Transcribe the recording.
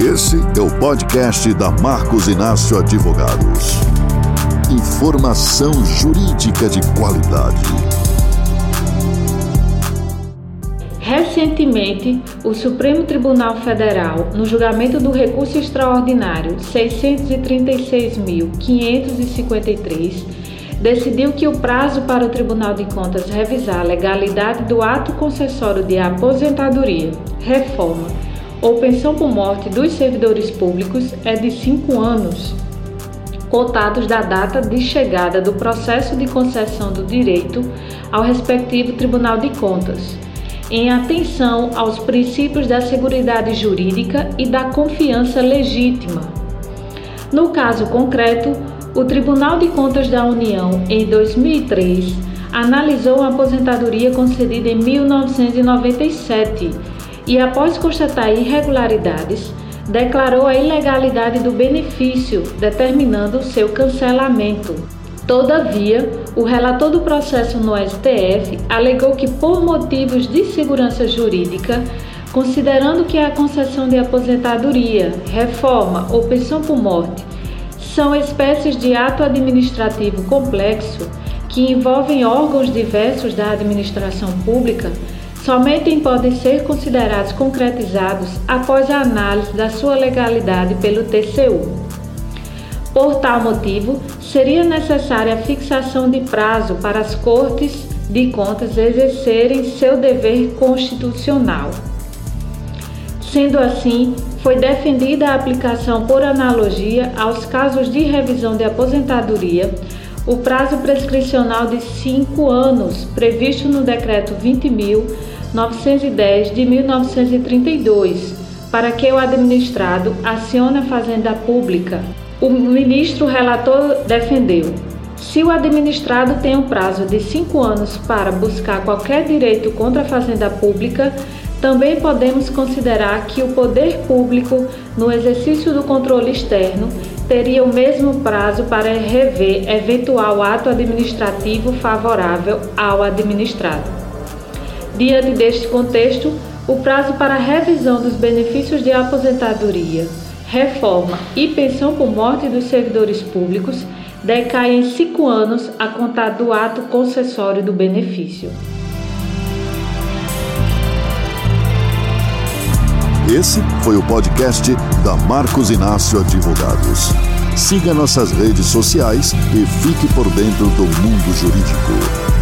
Esse é o podcast da Marcos Inácio Advogados. Informação jurídica de qualidade. Recentemente, o Supremo Tribunal Federal, no julgamento do recurso extraordinário 636.553, decidiu que o prazo para o Tribunal de Contas revisar a legalidade do ato concessório de aposentadoria, reforma ou pensão por morte dos servidores públicos é de cinco anos, contados da data de chegada do processo de concessão do direito ao respectivo Tribunal de Contas, em atenção aos princípios da seguridade jurídica e da confiança legítima. No caso concreto, o Tribunal de Contas da União, em 2003, analisou a aposentadoria concedida em 1997 e, após constatar irregularidades, declarou a ilegalidade do benefício, determinando seu cancelamento. Todavia, o relator do processo no STF alegou que, por motivos de segurança jurídica, considerando que a concessão de aposentadoria, reforma ou pensão por morte são espécies de ato administrativo complexo que envolvem órgãos diversos da administração pública, somente podem ser considerados concretizados após a análise da sua legalidade pelo TCU. Por tal motivo, seria necessária a fixação de prazo para as Cortes de Contas exercerem seu dever constitucional. Sendo assim, foi defendida a aplicação por analogia aos casos de revisão de aposentadoria o prazo prescricional de cinco anos previsto no Decreto 20.910 de 1932, para que o administrado acione a Fazenda Pública. O ministro relator defendeu. Se o administrado tem um prazo de cinco anos para buscar qualquer direito contra a Fazenda Pública, também podemos considerar que o poder público, no exercício do controle externo, teria o mesmo prazo para rever eventual ato administrativo favorável ao administrado. Diante deste contexto, o prazo para revisão dos benefícios de aposentadoria, reforma e pensão por morte dos servidores públicos decai em cinco anos a contar do ato concessório do benefício. Esse foi o podcast da Marcos Inácio Advogados. Siga nossas redes sociais e fique por dentro do mundo jurídico.